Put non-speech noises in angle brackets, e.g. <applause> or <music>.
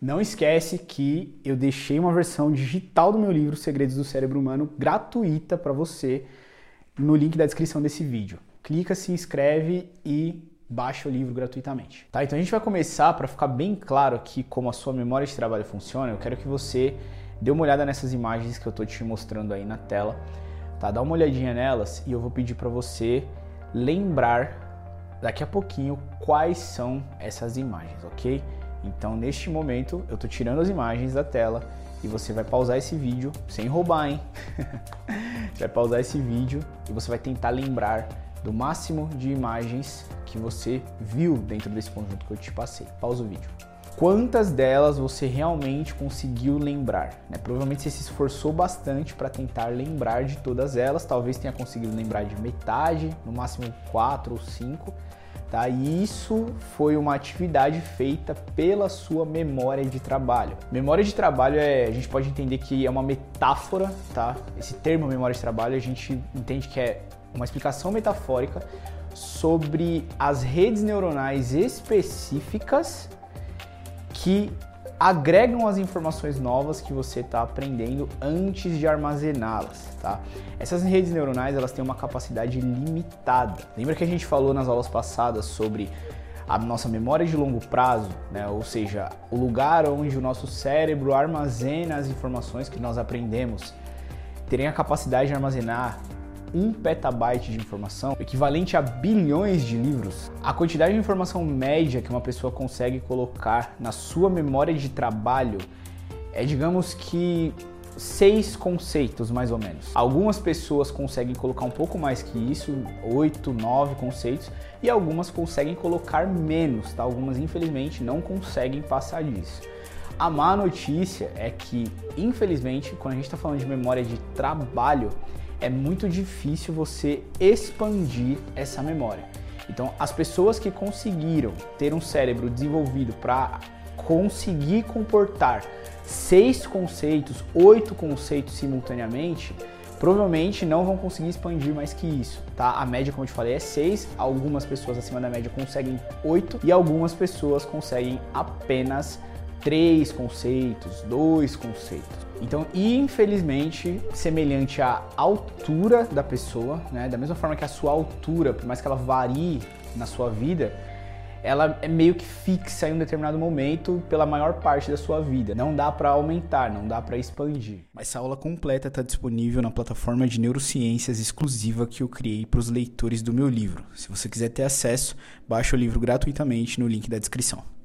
Não esquece que eu deixei uma versão digital do meu livro Segredos do Cérebro Humano gratuita para você no link da descrição desse vídeo. Clica, se inscreve e baixa o livro gratuitamente. Tá? Então a gente vai começar para ficar bem claro aqui como a sua memória de trabalho funciona. Eu quero que você dê uma olhada nessas imagens que eu estou te mostrando aí na tela. Tá? Dá uma olhadinha nelas e eu vou pedir para você lembrar daqui a pouquinho quais são essas imagens, ok? Então, neste momento, eu estou tirando as imagens da tela e você vai pausar esse vídeo, sem roubar, hein? <laughs> você vai pausar esse vídeo e você vai tentar lembrar do máximo de imagens que você viu dentro desse conjunto que eu te passei. Pausa o vídeo. Quantas delas você realmente conseguiu lembrar? Né? Provavelmente você se esforçou bastante para tentar lembrar de todas elas, talvez tenha conseguido lembrar de metade, no máximo quatro ou cinco tá? E isso foi uma atividade feita pela sua memória de trabalho. Memória de trabalho é, a gente pode entender que é uma metáfora, tá? Esse termo memória de trabalho a gente entende que é uma explicação metafórica sobre as redes neuronais específicas que agregam as informações novas que você está aprendendo antes de armazená-las, tá? Essas redes neuronais elas têm uma capacidade limitada. Lembra que a gente falou nas aulas passadas sobre a nossa memória de longo prazo, né? ou seja, o lugar onde o nosso cérebro armazena as informações que nós aprendemos, terem a capacidade de armazenar um petabyte de informação, equivalente a bilhões de livros, a quantidade de informação média que uma pessoa consegue colocar na sua memória de trabalho é, digamos que, seis conceitos mais ou menos. Algumas pessoas conseguem colocar um pouco mais que isso, oito, nove conceitos, e algumas conseguem colocar menos, tá? Algumas, infelizmente, não conseguem passar disso. A má notícia é que, infelizmente, quando a gente está falando de memória de trabalho, é muito difícil você expandir essa memória. Então, as pessoas que conseguiram ter um cérebro desenvolvido para conseguir comportar seis conceitos, oito conceitos simultaneamente, provavelmente não vão conseguir expandir mais que isso, tá? A média, como eu te falei, é seis. Algumas pessoas acima da média conseguem oito e algumas pessoas conseguem apenas três conceitos, dois conceitos. Então, infelizmente, semelhante à altura da pessoa, né, da mesma forma que a sua altura, por mais que ela varie na sua vida, ela é meio que fixa em um determinado momento pela maior parte da sua vida. Não dá para aumentar, não dá para expandir. Essa aula completa está disponível na plataforma de neurociências exclusiva que eu criei para os leitores do meu livro. Se você quiser ter acesso, baixe o livro gratuitamente no link da descrição.